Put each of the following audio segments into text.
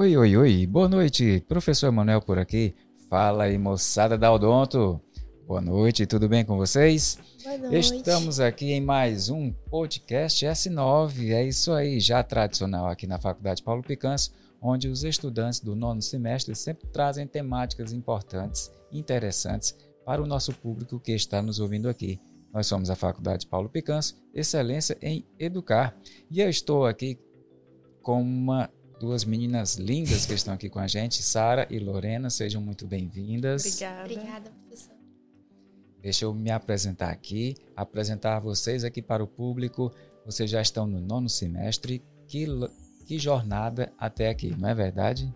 Oi, oi, oi, boa noite, professor Emanuel por aqui. Fala aí, moçada da Odonto. Boa noite, tudo bem com vocês? Boa noite. Estamos aqui em mais um podcast S9. É isso aí, já tradicional aqui na Faculdade Paulo Picanso, onde os estudantes do nono semestre sempre trazem temáticas importantes, interessantes para o nosso público que está nos ouvindo aqui. Nós somos a Faculdade Paulo Picanso, excelência em educar. E eu estou aqui com uma duas meninas lindas que estão aqui com a gente, Sara e Lorena, sejam muito bem-vindas. Obrigada. Obrigada, professor. Deixa eu me apresentar aqui, apresentar vocês aqui para o público. Vocês já estão no nono semestre. Que, que jornada até aqui, não é verdade?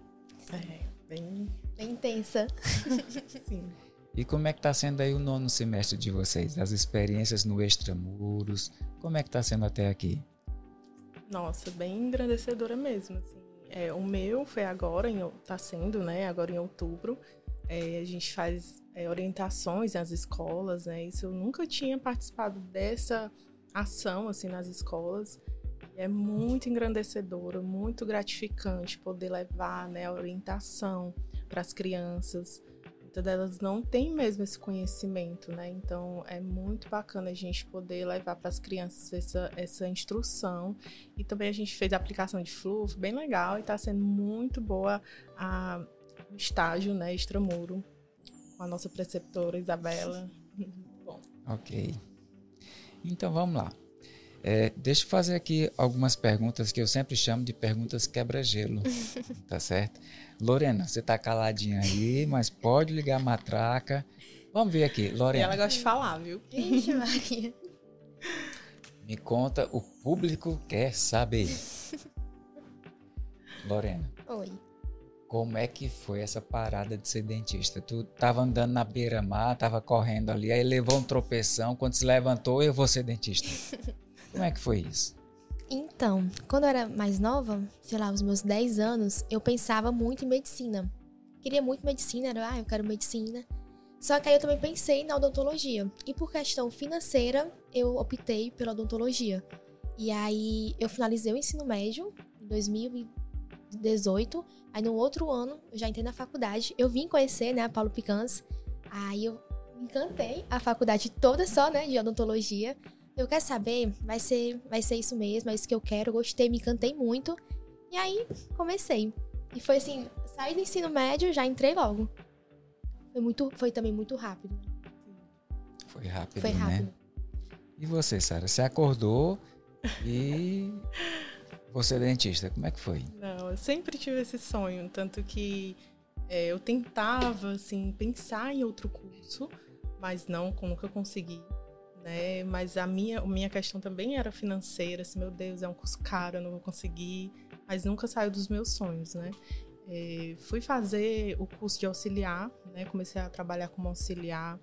É, bem, Bem intensa. sim. E como é que está sendo aí o nono semestre de vocês? As experiências no Extramuros, como é que está sendo até aqui? Nossa, bem engrandecedora mesmo. Assim. É, o meu foi agora, em, tá sendo, né? Agora em outubro. É, a gente faz é, orientações nas escolas, né? Isso eu nunca tinha participado dessa ação assim nas escolas. É muito engrandecedora, muito gratificante poder levar né, a orientação para as crianças. Muitas delas não têm mesmo esse conhecimento, né? Então é muito bacana a gente poder levar para as crianças essa, essa instrução. E também a gente fez a aplicação de fluxo, bem legal, e está sendo muito boa a, o estágio, né, extramuro, com a nossa preceptora Isabela. Bom, Ok. Então vamos lá. É, deixa eu fazer aqui algumas perguntas que eu sempre chamo de perguntas quebra-gelo. tá certo? Lorena, você tá caladinha aí, mas pode ligar a matraca. Vamos ver aqui, e Lorena. ela gosta de falar, viu? Vixe, Maria. Me conta, o público quer saber. Lorena, Oi. como é que foi essa parada de ser dentista? Tu tava andando na beira-mar, tava correndo ali, aí levou um tropeção, quando se levantou, eu vou ser dentista. Como é que foi isso? Então, quando eu era mais nova, sei lá, os meus 10 anos, eu pensava muito em medicina. Queria muito medicina, era, ah, eu quero medicina. Só que aí eu também pensei na odontologia. E por questão financeira, eu optei pela odontologia. E aí eu finalizei o ensino médio em 2018. Aí no outro ano, eu já entrei na faculdade. Eu vim conhecer, né, a Paulo Picans. Aí eu encantei. A faculdade toda só, né, de odontologia. Eu quero saber, vai ser, vai ser isso mesmo, é isso que eu quero. Eu gostei, me encantei muito. E aí, comecei. E foi assim, saí do ensino médio, já entrei logo. Foi muito, foi também muito rápido. Foi rápido, Foi rápido. né? E você, Sara? Você acordou e você é dentista. Como é que foi? Não, eu sempre tive esse sonho, tanto que é, eu tentava, assim, pensar em outro curso, mas não, nunca consegui, né? Mas a minha, a minha questão também era financeira, assim, meu Deus, é um curso caro, eu não vou conseguir, mas nunca saiu dos meus sonhos, né? É, fui fazer o curso de auxiliar, né? Comecei a trabalhar como auxiliar,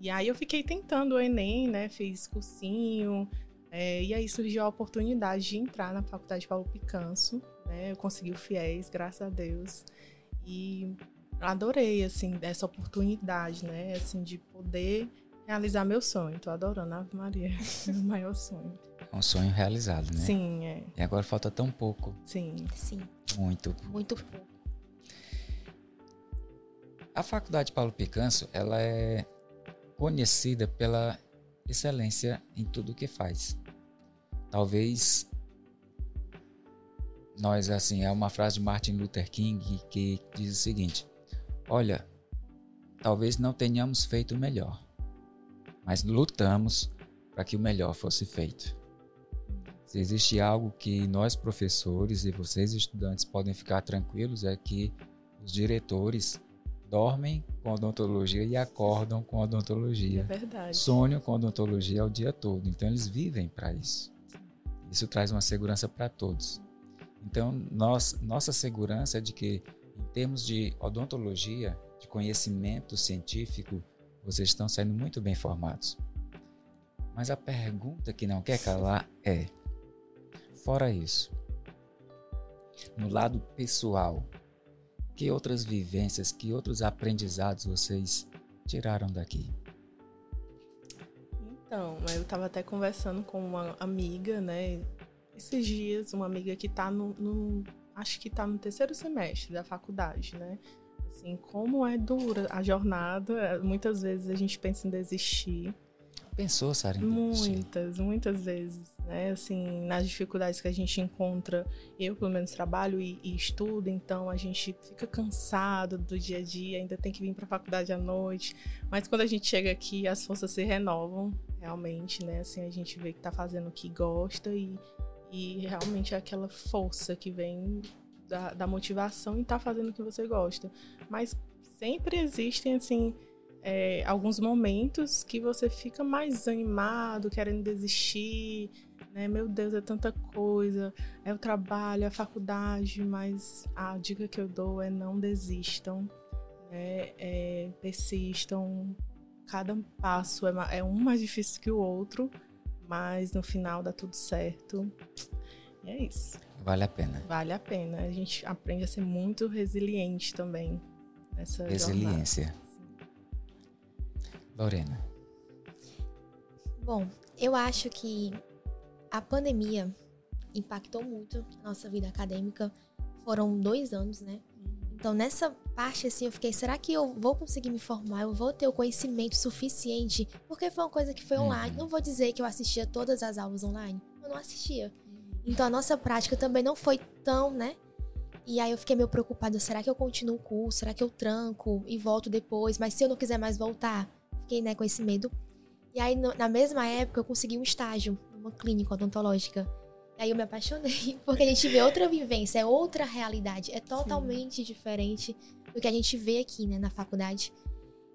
e aí eu fiquei tentando o Enem, né? Fiz cursinho, é, e aí surgiu a oportunidade de entrar na Faculdade Paulo Picanso, né? Eu consegui o FIES, graças a Deus. E adorei, assim, essa oportunidade, né? Assim, de poder realizar meu sonho. Tô adorando, Ave Maria. Meu maior sonho. É um sonho realizado, né? Sim, é. E agora falta tão pouco. Sim. Sim, Muito. muito pouco. A Faculdade Paulo Picanso, ela é conhecida pela excelência em tudo que faz. Talvez nós, assim, é uma frase de Martin Luther King que diz o seguinte: Olha, talvez não tenhamos feito o melhor, mas lutamos para que o melhor fosse feito. Se existe algo que nós, professores e vocês, estudantes, podem ficar tranquilos, é que os diretores dormem com odontologia e acordam com É odontologia. verdade. Sonham com odontologia o dia todo. Então, eles vivem para isso. Isso traz uma segurança para todos. Então, nós, nossa segurança é de que, em termos de odontologia, de conhecimento científico, vocês estão saindo muito bem formados. Mas a pergunta que não quer calar é: fora isso, no lado pessoal, que outras vivências, que outros aprendizados vocês tiraram daqui? Então, eu estava até conversando com uma amiga, né? Esses dias, uma amiga que está no, no acho que está no terceiro semestre da faculdade, né? Assim, como é dura a jornada, muitas vezes a gente pensa em desistir. Pensou, Sara? Muitas, muitas vezes, né? Assim, nas dificuldades que a gente encontra, eu pelo menos trabalho e, e estudo, então a gente fica cansado do dia a dia, ainda tem que vir para a faculdade à noite. Mas quando a gente chega aqui, as forças se renovam, realmente, né? Assim, a gente vê que está fazendo o que gosta e, e realmente é aquela força que vem da, da motivação e estar tá fazendo o que você gosta. Mas sempre existem, assim, é, alguns momentos que você fica mais animado, querendo desistir, né? Meu Deus, é tanta coisa, é o trabalho, é a faculdade, mas a dica que eu dou é não desistam, né? É, persistam. Cada passo é, é um mais difícil que o outro, mas no final dá tudo certo. E é isso. Vale a pena. Vale a pena. A gente aprende a ser muito resiliente também nessa Resiliência. Jornada. Lorena. Bom, eu acho que a pandemia impactou muito a nossa vida acadêmica. Foram dois anos, né? Então, nessa parte, assim, eu fiquei, será que eu vou conseguir me formar? Eu vou ter o conhecimento suficiente? Porque foi uma coisa que foi online. Uhum. Não vou dizer que eu assistia todas as aulas online. Eu não assistia. Então, a nossa prática também não foi tão, né? E aí eu fiquei meio preocupada, será que eu continuo o curso? Será que eu tranco e volto depois? Mas se eu não quiser mais voltar, fiquei né, com esse medo. E aí, na mesma época, eu consegui um estágio numa clínica odontológica. E aí eu me apaixonei, porque a gente vê outra vivência, é outra realidade, é totalmente Sim. diferente do que a gente vê aqui, né, na faculdade.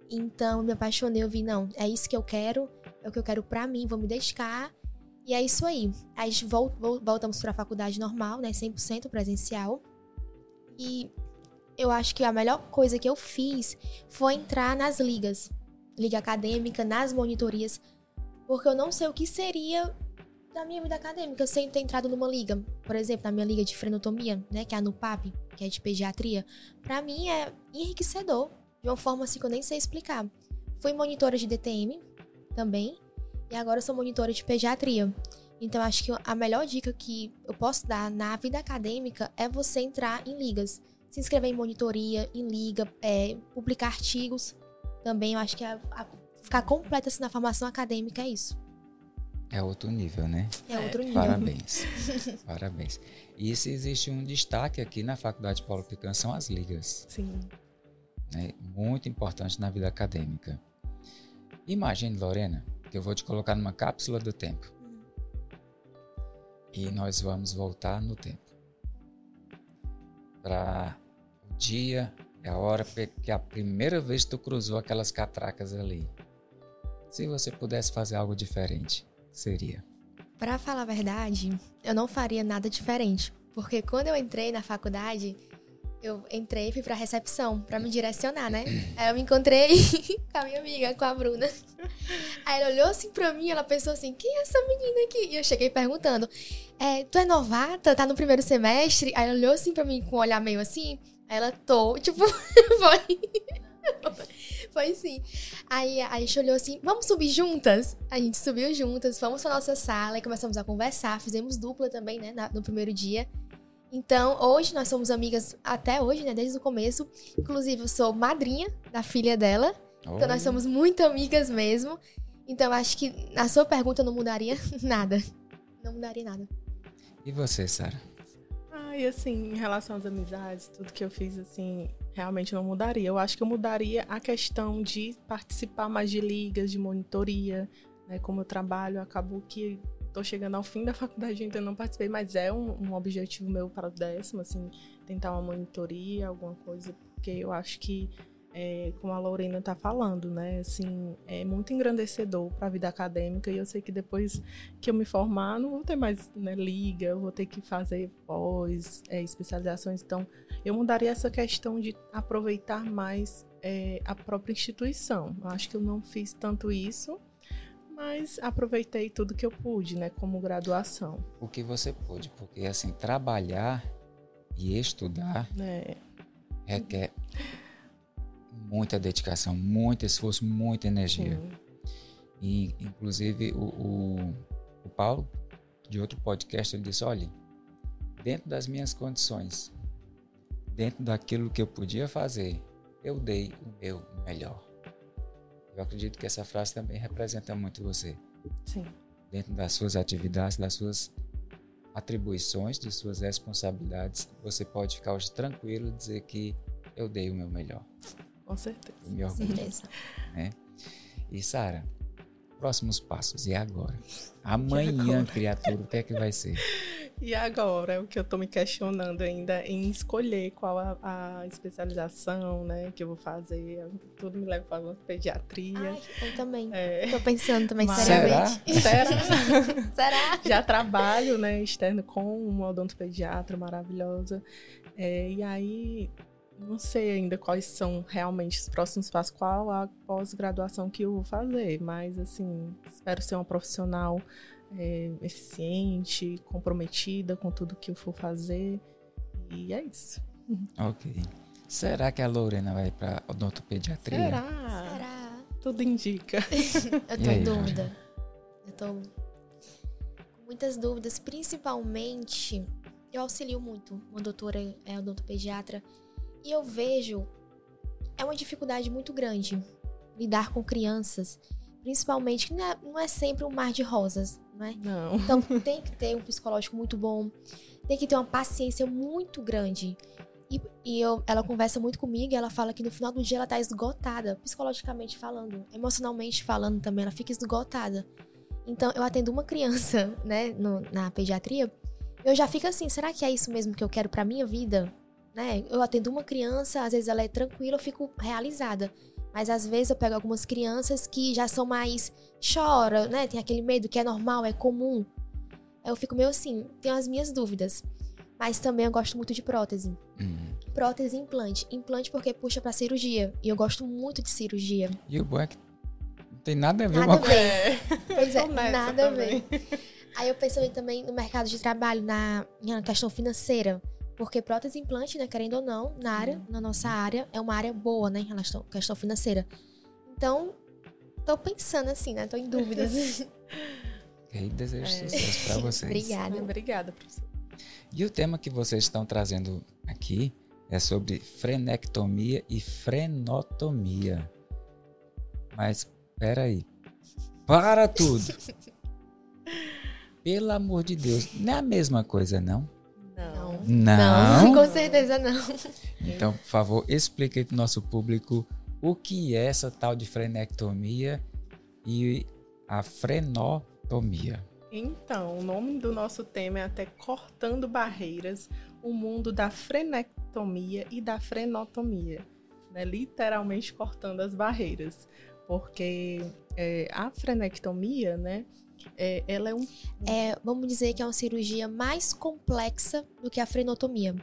Então, eu me apaixonei, eu vi, não, é isso que eu quero, é o que eu quero para mim, vou me dedicar. E é isso aí. Aí voltamos para a faculdade normal, né, 100% presencial. E eu acho que a melhor coisa que eu fiz foi entrar nas ligas liga acadêmica, nas monitorias, porque eu não sei o que seria da minha vida acadêmica sem ter entrado numa liga. Por exemplo, na minha liga de frenotomia, né, que é a NUPAP, que é de pediatria, para mim é enriquecedor, de uma forma assim que eu nem sei explicar. Fui monitora de DTM também, e agora sou monitora de pediatria. Então, acho que a melhor dica que eu posso dar na vida acadêmica é você entrar em ligas. Se inscrever em monitoria, em liga, é, publicar artigos, também eu acho que a, a ficar completa assim, na formação acadêmica é isso. É outro nível, né? É outro nível. Parabéns. Parabéns. E se existe um destaque aqui na Faculdade Paulo Pican são as ligas. Sim. Né? Muito importante na vida acadêmica. Imagine, Lorena, que eu vou te colocar numa cápsula do tempo. E nós vamos voltar no tempo. Para o dia é a hora que a primeira vez tu cruzou aquelas catracas ali. Se você pudesse fazer algo diferente, seria? Para falar a verdade, eu não faria nada diferente, porque quando eu entrei na faculdade, eu entrei e fui pra recepção para me direcionar, né? Aí eu me encontrei com a minha amiga, com a Bruna. Aí ela olhou assim pra mim, ela pensou assim: quem é essa menina aqui? E eu cheguei perguntando: é, tu é novata? Tá no primeiro semestre? Aí ela olhou assim pra mim com um olhar meio assim. Aí ela tô, tipo, foi. foi sim. Aí a gente olhou assim, vamos subir juntas? A gente subiu juntas, fomos pra nossa sala e começamos a conversar. Fizemos dupla também, né, no primeiro dia. Então, hoje nós somos amigas até hoje, né, desde o começo. Inclusive, eu sou madrinha da filha dela. Oi. Então, nós somos muito amigas mesmo. Então, acho que na sua pergunta não mudaria nada. Não mudaria nada. E você, Sara? Ah, e assim, em relação às amizades, tudo que eu fiz, assim, realmente não mudaria. Eu acho que eu mudaria a questão de participar mais de ligas, de monitoria, né? Como eu trabalho, acabou que estou chegando ao fim da faculdade ainda não participei, mas é um, um objetivo meu para o décimo, assim, tentar uma monitoria, alguma coisa, porque eu acho que é, como a Lorena está falando, né? Assim, é muito engrandecedor para a vida acadêmica e eu sei que depois que eu me formar, não vou ter mais né, liga, eu vou ter que fazer pós, é, especializações. Então, eu mudaria essa questão de aproveitar mais é, a própria instituição. Eu acho que eu não fiz tanto isso, mas aproveitei tudo que eu pude, né? Como graduação. O que você pôde, porque assim, trabalhar e estudar é. requer muita dedicação, muito esforço, muita energia. Sim. E, inclusive, o, o, o, Paulo, de outro podcast, ele disse: olha, dentro das minhas condições, dentro daquilo que eu podia fazer, eu dei o meu melhor. Eu acredito que essa frase também representa muito você. Sim. Dentro das suas atividades, das suas atribuições, de suas responsabilidades, você pode ficar hoje tranquilo e dizer que eu dei o meu melhor. Com certeza. Me orgulho. Certeza. Né? E Sara, próximos passos, e agora? Amanhã, criatura, o que é que vai ser? E agora, é o que eu tô me questionando ainda em escolher qual a, a especialização, né, que eu vou fazer. Tudo me leva para pediatria. Ai, eu também. É. Tô pensando também Mas- seriamente. Será? Será? Já trabalho, né, externo com uma odontopediatra maravilhosa. É, e aí, não sei ainda quais são realmente os próximos passos, qual a pós-graduação que eu vou fazer. Mas, assim, espero ser uma profissional é, eficiente, comprometida com tudo que eu for fazer. E é isso. Ok. Será que a Lorena vai para odontopediatria? Será? Será? Tudo indica. Eu tô aí, em dúvida. Eu tô com muitas dúvidas, principalmente eu auxilio muito uma doutora é odontopediatra e eu vejo é uma dificuldade muito grande lidar com crianças, principalmente que não é, não é sempre um mar de rosas, não é? Não. Então tem que ter um psicológico muito bom, tem que ter uma paciência muito grande. E, e eu, ela conversa muito comigo e ela fala que no final do dia ela tá esgotada, psicologicamente falando, emocionalmente falando também, ela fica esgotada. Então eu atendo uma criança, né, no- na pediatria, eu já fico assim, será que é isso mesmo que eu quero pra minha vida? Né? Eu atendo uma criança, às vezes ela é tranquila, eu fico realizada. Mas às vezes eu pego algumas crianças que já são mais chora, né? Tem aquele medo que é normal, é comum. Aí eu fico meio assim, tenho as minhas dúvidas. Mas também eu gosto muito de prótese. Hum. Prótese e implante. Implante porque puxa pra cirurgia. E eu gosto muito de cirurgia. E o bom é que não tem nada a ver Nada uma a coisa. ver. Pois é, nada a também. ver. Aí eu penso também no mercado de trabalho, na, na questão financeira. Porque prótese e implante, né, querendo ou não, na área, na nossa área, é uma área boa, né, em relação à questão financeira. Então, tô pensando assim, né, tô em dúvidas. E desejo É. sucesso para vocês. Obrigada. Obrigada, professor. E o tema que vocês estão trazendo aqui é sobre frenectomia e frenotomia. Mas, peraí. Para tudo! Pelo amor de Deus, não é a mesma coisa, não? Não. Não? com certeza não. Então, por favor, explique aí para o nosso público o que é essa tal de frenectomia e a frenotomia. Então, o nome do nosso tema é até Cortando Barreiras, o mundo da frenectomia e da frenotomia. Né? Literalmente cortando as barreiras. Porque é, a frenectomia, né? É, ela é um É, vamos dizer que é uma cirurgia mais complexa do que a frenotomia.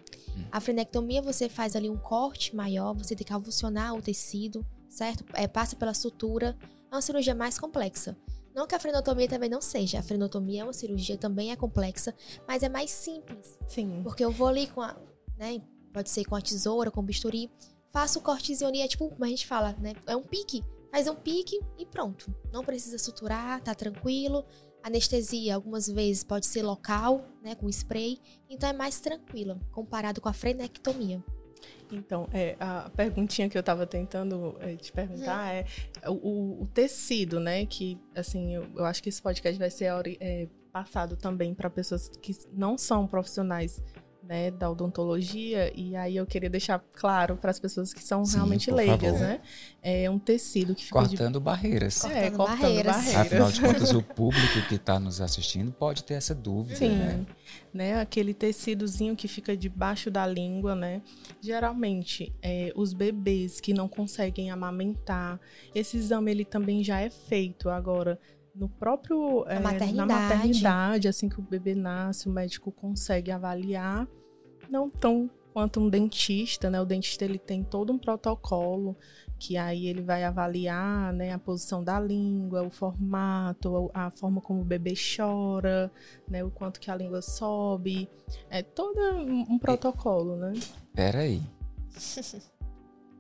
A frenectomia você faz ali um corte maior, você tem que avulsionar o tecido, certo? É, passa pela sutura. É uma cirurgia mais complexa. Não que a frenotomia também não seja. A frenotomia é uma cirurgia também é complexa, mas é mais simples. sim, Porque eu vou ali com a, né, pode ser com a tesoura, com o bisturi, faço o cortezinho ali, é tipo, como a gente fala, né, é um pique. Faz um pique e pronto. Não precisa suturar, tá tranquilo. Anestesia, algumas vezes, pode ser local, né, com spray. Então é mais tranquila, comparado com a frenectomia. Então, é, a perguntinha que eu estava tentando é, te perguntar é o, o- o tecido, né? Que, assim, eu, eu acho que esse podcast vai ser é, passado também para pessoas que não são profissionais né, da odontologia. E aí eu queria deixar claro para as pessoas que são Sim, realmente leigas, favor. né? É um tecido que fica de Cortando barreiras. É, Cortando cortando barreiras. barreiras. Afinal de contas, o público que está nos assistindo pode ter essa dúvida, Sim, né? né? Aquele tecidozinho que fica debaixo da língua, né? Geralmente, é, os bebês que não conseguem amamentar, esse exame ele também já é feito agora no próprio é, na maternidade. maternidade, assim que o bebê nasce, o médico consegue avaliar, não tão quanto um dentista, né? O dentista ele tem todo um protocolo que aí ele vai avaliar, né, a posição da língua, o formato, a forma como o bebê chora, né, o quanto que a língua sobe, é todo um, um protocolo, né? Peraí.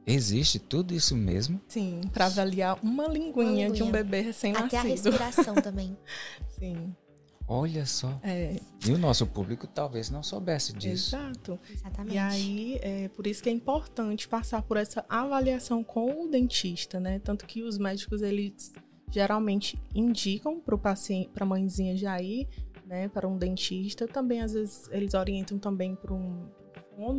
Existe tudo isso mesmo? Sim, para avaliar uma linguinha, de um linguinha. bebê Até a recém-nascido. respiração também. Sim. Olha só. É, E o nosso público talvez não soubesse disso. exato. Exatamente. E aí, é por isso que é importante passar por essa avaliação com o dentista, né? Tanto que os médicos, eles geralmente indicam para o paciente, para a mãezinha já ir, né, para um dentista. Também, às vezes, eles orientam também para um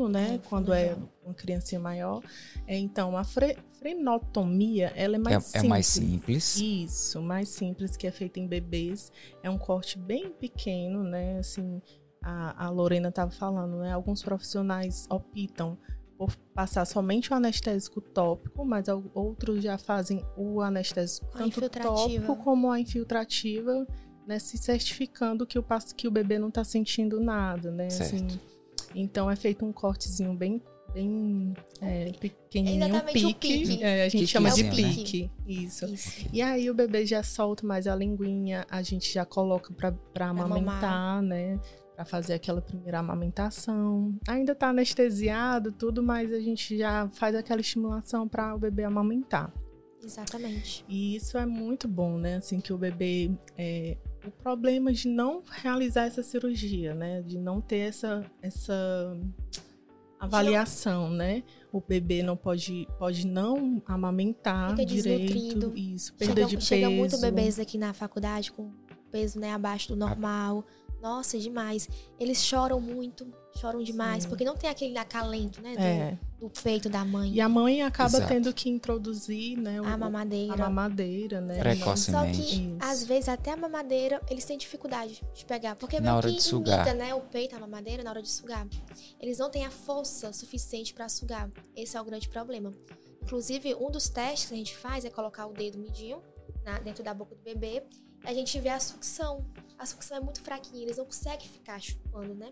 né, É, quando é uma criancinha maior. É, então, a fre- frenotomia, ela é mais É, simples. é mais simples. Isso, mais simples, que é feita em bebês. É um corte bem pequeno, né? Assim, a, a Lorena estava falando, né? Alguns profissionais optam por passar somente o anestésico tópico, mas outros já fazem o anestésico a tanto tópico como a infiltrativa, né? Se certificando que o, que o bebê não está sentindo nada, né? Certo. Assim, então é feito um cortezinho bem, bem é, pequenininho, um Exatamente, o pique. pique. É, a gente chama de né? pique. Isso. Isso. E aí o bebê já solta mais a linguinha, a gente já coloca pra, pra amamentar, né? Pra fazer aquela primeira amamentação. Ainda tá anestesiado, tudo, mas a gente já faz aquela estimulação para o bebê amamentar. Exatamente. E isso é muito bom, né? Assim, que o bebê. é, o problema de não realizar essa cirurgia, né? De não ter essa, essa avaliação, né? O bebê não pode, pode não amamentar Fica direito. Isso, perda Chega, de peso. chega muito bebês aqui na faculdade com peso né, abaixo do normal. Nossa, é demais. Eles choram muito, choram demais, Sim. porque não tem aquele acalento, né? Do, É. do peito da mãe. E a mãe acaba Exato. tendo que introduzir, né? o- A mamadeira. a mamadeira, né? Precocemente. Só que, Isso. às vezes, até a mamadeira, eles têm dificuldade de pegar. Porque Na meio hora que de sugar. imita, né, o peito, a mamadeira, na hora de sugar. Eles não têm a força suficiente para sugar. Esse é o grande problema. Inclusive, um dos testes que a gente faz é colocar o dedo midinho na- dentro da boca do bebê. E a gente vê a sucção. A sucção é muito fraquinha, eles não conseguem ficar chupando, né?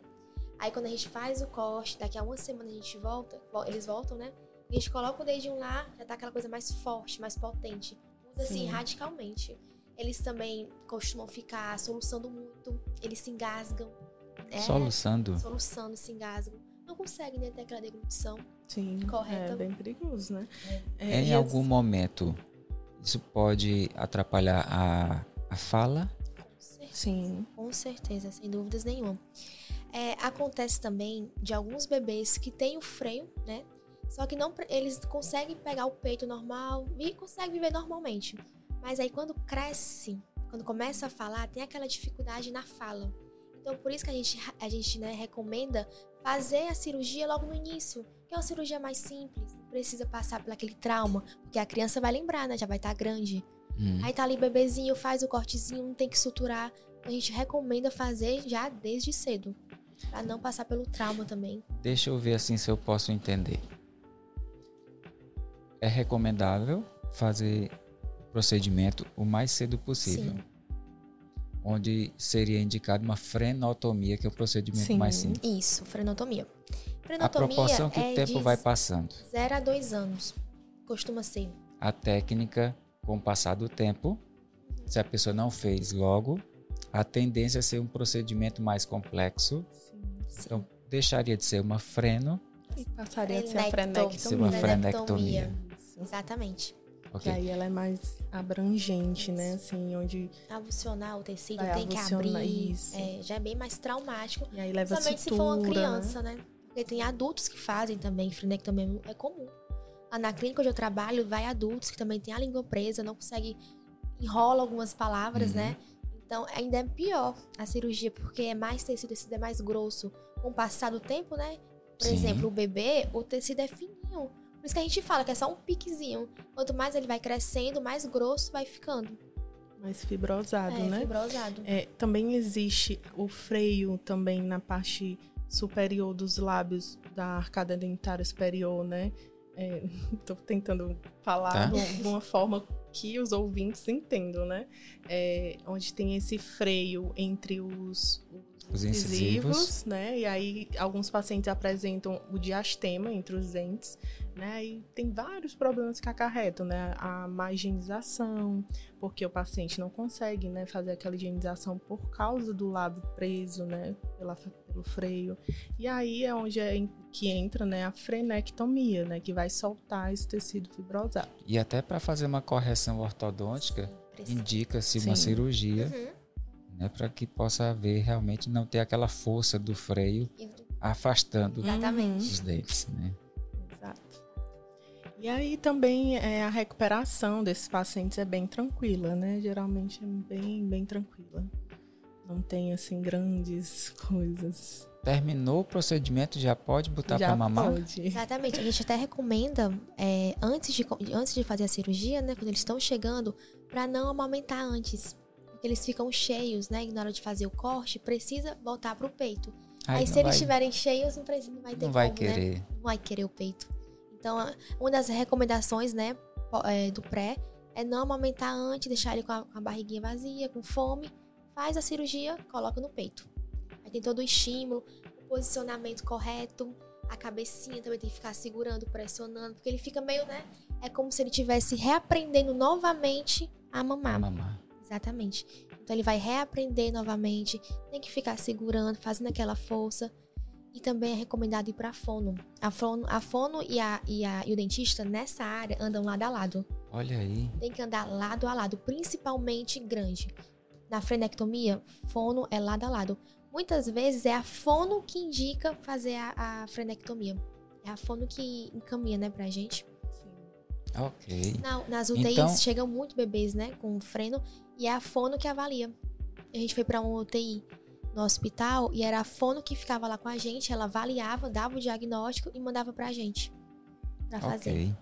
Aí, quando a gente faz o corte, daqui a uma semana a gente volta, vo- eles voltam, né? A gente coloca o dedinho lá, já tá aquela coisa mais forte, mais potente. Muda assim Sim. radicalmente. Eles também costumam ficar soluçando muito, eles se engasgam. É, Soluçando. Soluçando, se engasgam. Não conseguem né, ter aquela deglutição. Sim, Correta. é bem perigoso, né? É, em e algum momento, isso pode atrapalhar a, a fala? Sim, Com certeza, sem dúvidas nenhuma. É, acontece também de alguns bebês que têm o freio, né? Só que não, eles conseguem pegar o peito normal e conseguem viver normalmente. Mas aí quando cresce, quando começa a falar, tem aquela dificuldade na fala. Então por isso que a gente, a gente né, recomenda fazer a cirurgia logo no início, que é uma cirurgia mais simples, não precisa passar por aquele trauma, porque a criança vai lembrar, né? Já vai estar grande. Hum. Aí tá ali bebezinho, faz o cortezinho, não tem que suturar. A gente recomenda fazer já desde cedo. Pra não passar pelo trauma também. Deixa eu ver assim se eu posso entender. É recomendável fazer o procedimento o mais cedo possível. Sim. Onde seria indicado uma frenotomia, que é o procedimento Sim. mais simples. Isso, frenotomia. A Frenotomia proporção que é o tempo vai passando. 0 a 2 anos. Costuma ser. A técnica, com o passar do tempo, se a pessoa não fez logo, a tendência é ser um procedimento mais complexo. sim. Sim. Então, deixaria de ser uma freno, E passaria a ser a Frenectomia. ser uma frenectomia. Exatamente. Que ok? aí ela é mais abrangente, né? Assim, onde. Avulsionar o tecido, tem que abrir. isso. É, já é bem mais traumático. E aí leva Principalmente se for uma né? criança, né? Porque tem adultos que fazem também, frenectomia é comum. Na clínica onde eu trabalho, vai adultos que também têm a língua presa, não consegue enrola algumas palavras, Uhum. né? Então ainda é pior a cirurgia, porque é mais tecido, o tecido é mais grosso. Com o passar do tempo, né? Por Sim. exemplo, o bebê, o tecido é fininho. Por isso que a gente fala que é só um piquezinho. Quanto mais ele vai crescendo, mais grosso vai ficando. Mais fibrosado, é, né? fibrosado. É, também existe o freio também na parte superior dos lábios da arcada dentária superior, né? É, tô tentando falar Tá. de de uma forma que os ouvintes entendam, né? É, onde tem esse freio entre os, Os incisivos. né? E aí alguns pacientes apresentam o diastema entre os dentes, né? E tem vários problemas que acarretam, né? A má higienização, porque o paciente não consegue, né, fazer aquela higienização por causa do lábio preso, né, pela, pelo freio. E aí é onde é que entra, né, a frenectomia, né, que vai soltar esse tecido fibrosado. E até para fazer uma correção ortodôntica, indica-se uma cirurgia, Uhum. Né, para que possa haver realmente não ter aquela força do freio afastando Exatamente. os dentes, né? Exato. E aí também é, a recuperação desses pacientes é bem tranquila, né? Geralmente é bem, bem tranquila. Não tem, assim, grandes coisas. Terminou o procedimento, já pode botar para mamar? pode. Exatamente. A gente até recomenda, é, antes, de, antes de fazer a cirurgia, né? Quando eles estão chegando, para não amamentar antes. Porque eles ficam cheios, né? E na hora de fazer o corte, precisa voltar pro peito. Aí, não se eles vai, estiverem cheios, não, precisa, não vai ter não vai como, né? querer. Não vai querer o peito. Então, a- uma das recomendações, né, é, do pré é não amamentar antes, deixar ele com a, com a barriguinha vazia, com fome. Faz a cirurgia, coloca no peito. Aí tem todo o estímulo, o posicionamento correto, a cabecinha também tem que ficar segurando, pressionando, porque ele fica meio, né? É como se ele estivesse reaprendendo novamente a mamar. Mamar. Exatamente. Então ele vai reaprender novamente, tem que ficar segurando, fazendo aquela força. E também é recomendado ir para fono. A fono, a fono e, a, e, a, e o dentista nessa área andam lado a lado. Tem Olha aí. que andar lado a lado, principalmente grande. Na frenectomia, fono é lado a lado. Muitas vezes é a fono que indica fazer a, a frenectomia. É a fono que encaminha, né, pra gente. Sim. Ok. Na- nas UTIs Então- chegam muito bebês, né, com freno, e é a fono que avalia. A gente foi pra uma UTI no hospital e era a fono que ficava lá com a gente, ela avaliava, dava o diagnóstico e mandava pra gente pra fazer. Ok.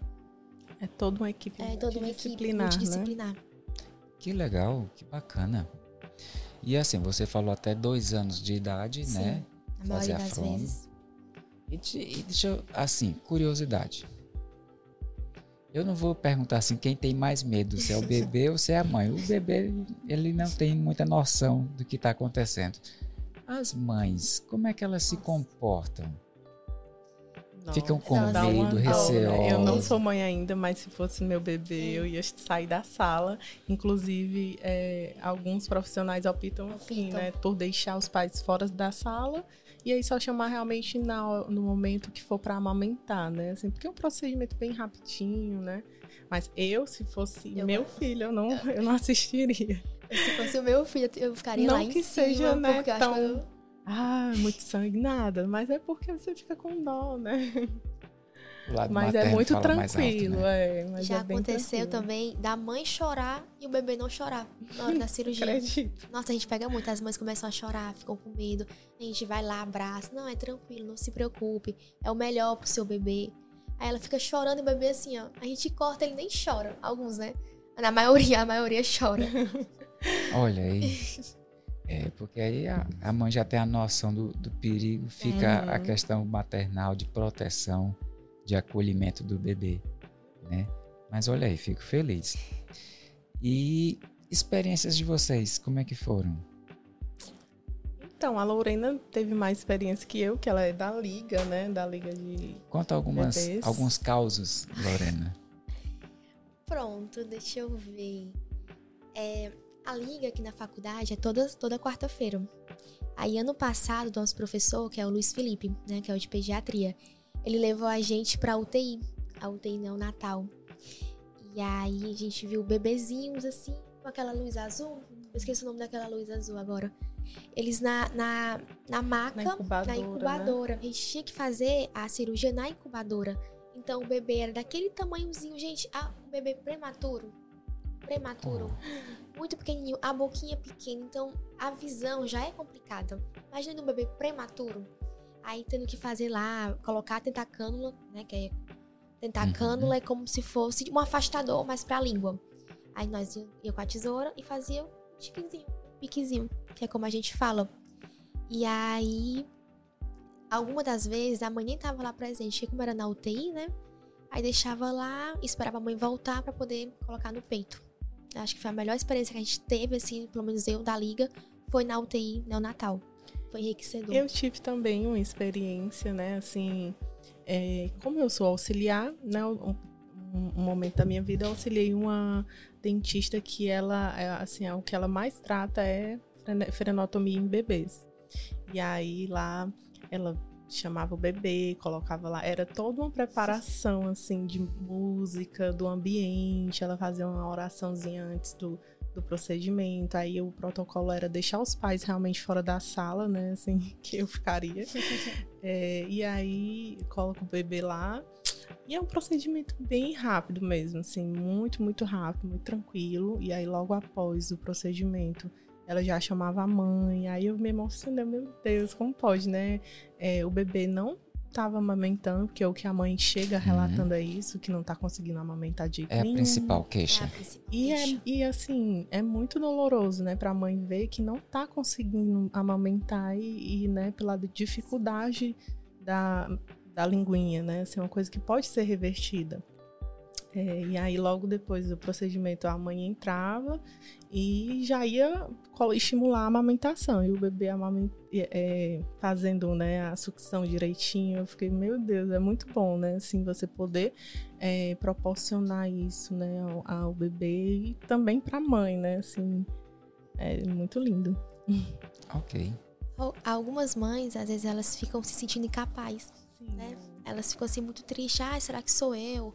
É toda uma equipe É toda uma equipe multidisciplinar, né? multidisciplinar. Que legal, que bacana. E assim, você falou até dois anos de idade, Sim, né? A maioria Fazer a das fono. vezes. E, de- e deixa eu, assim, curiosidade. Eu não vou perguntar assim quem tem mais medo, se é o bebê ou se é a mãe. O bebê, ele não tem muita noção do que está acontecendo. As mães, como é que elas se comportam? Ficam com medo, né? receosas. Eu não sou mãe ainda, mas se fosse meu bebê, eu ia sair da sala. Inclusive, é, alguns profissionais optam assim, Optam. né? Por deixar os pais fora da sala. E aí só chamar realmente na, no momento que for para amamentar, né? Assim, porque é um procedimento bem rapidinho, né? Mas eu, se fosse Eu- meu filho, eu não, eu não assistiria. Se fosse o meu filho, eu ficaria Não lá em que cima, seja, né, tão- eu- Ah, muito sangue, nada. Mas é porque você fica com dó, né? Mas é materno muito fala mais alto, tranquilo, né? é. Mas Já é aconteceu tranquilo. também da mãe chorar e o bebê não chorar na hora da cirurgia. Acredito. Nossa, a gente pega muito, as mães começam a chorar, ficam com medo. A gente vai lá, abraça. Não, é tranquilo, não se preocupe. É o melhor pro seu bebê. Aí ela fica chorando e o bebê assim, ó. A gente corta, ele nem chora. Alguns, né? Na maioria, a maioria chora. Olha aí. É, porque aí a, a mãe já tem a noção do, do perigo, fica a Uhum. questão maternal de proteção, de acolhimento do bebê, né? Mas olha aí, fico feliz. E experiências de vocês, como é que foram? Então, a Lorena teve mais experiência que eu, que ela é da Liga, né? Da Liga de. Conta algumas, Bebês. alguns causos, Lorena. Pronto, deixa eu ver. É, a liga aqui na faculdade é toda, toda quarta-feira. Aí, ano passado, o nosso professor, que é o Luiz Felipe, né, que é o de pediatria, ele levou a gente pra UTI, a UTI neonatal. E aí, a gente viu bebezinhos assim, com aquela luz azul. Eu esqueci o nome daquela luz azul agora. Eles na, na, na maca, Na incubadora, na né? incubadora. A gente tinha que fazer a cirurgia na incubadora. Então o bebê era daquele tamanhozinho, gente. Ah, um bebê prematuro. Prematuro. Muito pequenininho, a boquinha pequena. Então a visão já é complicada. Imagina um bebê prematuro. Aí tendo que fazer lá, colocar tentar cânula, né? Que é tentar Uhum. cânula é como se fosse um afastador, mas pra língua. Aí nós ia, ia com a tesoura e fazia um tiquezinho, um piquezinho, que é como a gente fala. E aí alguma das vezes a mãe nem tava lá presente, como era na UTI, né? Aí deixava lá, esperava a mãe voltar pra poder colocar no peito. Acho que foi a melhor experiência que a gente teve, assim, pelo menos eu da liga, foi na UTI neonatal. Foi enriquecedor. Eu tive também uma experiência, né? Assim, é, como eu sou auxiliar, né? Um, um- momento da minha vida eu auxiliei uma dentista que ela, é, assim, o que ela mais trata é frenotomia em bebês. E aí lá ela chamava o bebê, colocava lá, era toda uma preparação assim de música, do ambiente, ela fazia uma oraçãozinha antes do, do procedimento. Aí o protocolo era deixar os pais realmente fora da sala, né? Assim, que eu ficaria. é, e aí coloca o bebê lá. E é um procedimento bem rápido mesmo, assim, muito, muito rápido, muito tranquilo. E aí, logo após o procedimento, ela já chamava a mãe. Aí eu me emocionei, meu Deus, como pode, né? É, o bebê não estava amamentando, porque é o que a mãe chega relatando uhum. é isso, que não está conseguindo amamentar de É a principal queixa. É a principal e, é, e assim, é muito doloroso, né, para a mãe ver que não está conseguindo amamentar e, e, né, pela dificuldade da, da linguinha, né, assim, uma coisa que pode ser revertida. É, e aí, logo depois do procedimento, a mãe entrava e já ia estimular a amamentação. E o bebê amament... é, fazendo né, a sucção direitinho. Eu fiquei, meu Deus, é muito bom, né? Assim, você poder é, proporcionar isso né, ao, ao bebê e também para a mãe, né? Assim, é muito lindo. Ok. Algumas mães, às vezes, elas ficam se sentindo incapazes. Né? Elas ficam assim muito tristes. Ah, será que sou eu?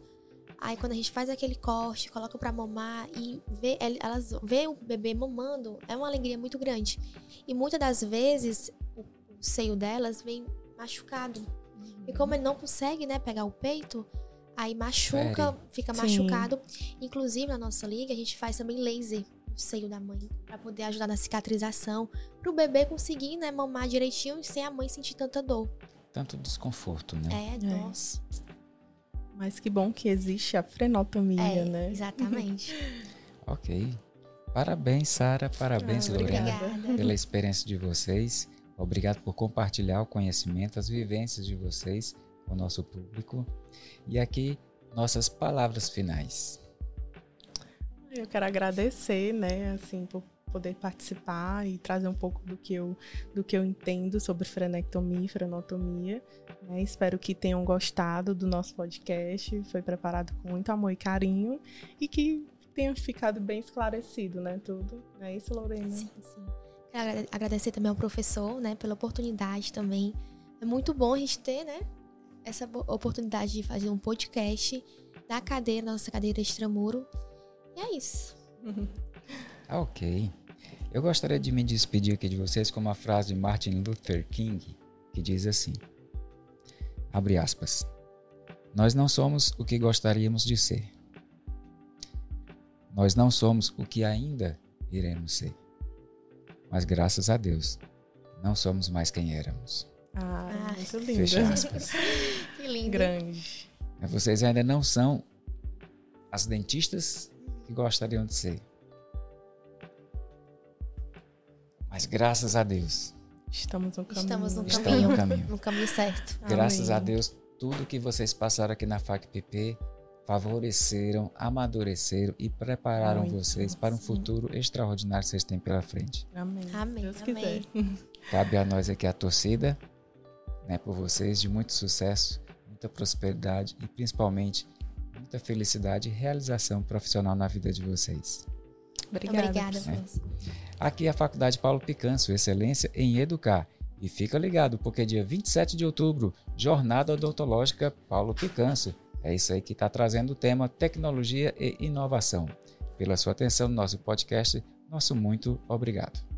Aí quando a gente faz aquele corte, coloca para mamar e vê, elas vê o bebê mamando, é uma alegria muito grande. E muitas das vezes o, o seio delas vem machucado. Uhum. E como ele não consegue, né, pegar o peito, aí machuca, fica Sim. machucado. Inclusive na nossa liga a gente faz também laser no seio da mãe para poder ajudar na cicatrização, para o bebê conseguir, né, mamar direitinho sem a mãe sentir tanta dor. Tanto desconforto, né? É, é. nossa. Mas que bom que existe a frenotomia, é, né? Exatamente. ok. Parabéns, Sara. Parabéns, ah, Lorena, pela experiência de vocês. Obrigado por compartilhar o conhecimento, as vivências de vocês com o nosso público. E aqui, nossas palavras finais. Eu quero agradecer, né, assim, por poder participar e trazer um pouco do que eu, do que eu entendo sobre frenectomia e frenotomia. Né? Espero que tenham gostado do nosso podcast. Foi preparado com muito amor e carinho e que tenha ficado bem esclarecido, né? Tudo. Não é isso, Lorena? Sim, sim. Quero agradecer também ao professor, né, pela oportunidade também. É muito bom a gente ter, né, essa oportunidade de fazer um podcast da cadeira, nossa cadeira extramuro. E é isso. ok. Eu gostaria de me despedir aqui de vocês com uma frase de Martin Luther King, que diz assim: Abre aspas. Nós não somos o que gostaríamos de ser. Nós não somos o que ainda iremos ser. Mas graças a Deus, não somos mais quem éramos. Ah, ah muito lindo. Fecha aspas. que lindo. Grande. Vocês ainda não são as dentistas que gostariam de ser. Mas graças a Deus. Estamos no caminho. Estamos no caminho. Estamos no caminho. no caminho certo. Graças Amém. a Deus, tudo que vocês passaram aqui na FACPP favoreceram, amadureceram e prepararam Muito, vocês para um sim. futuro extraordinário que vocês têm pela frente. Amém. Amém. Deus Amém. quiser. Cabe a nós aqui a torcida, né, por vocês, de muito sucesso, muita prosperidade e principalmente muita felicidade e realização profissional na vida de vocês. Obrigada. Obrigada, né? Aqui é a Faculdade Paulo Picanço, excelência em educar. E fica ligado, porque dia 27 de outubro, Jornada Odontológica Paulo Picanço. É isso aí que está trazendo o tema Tecnologia e Inovação. Pela sua atenção no nosso podcast, nosso muito obrigado.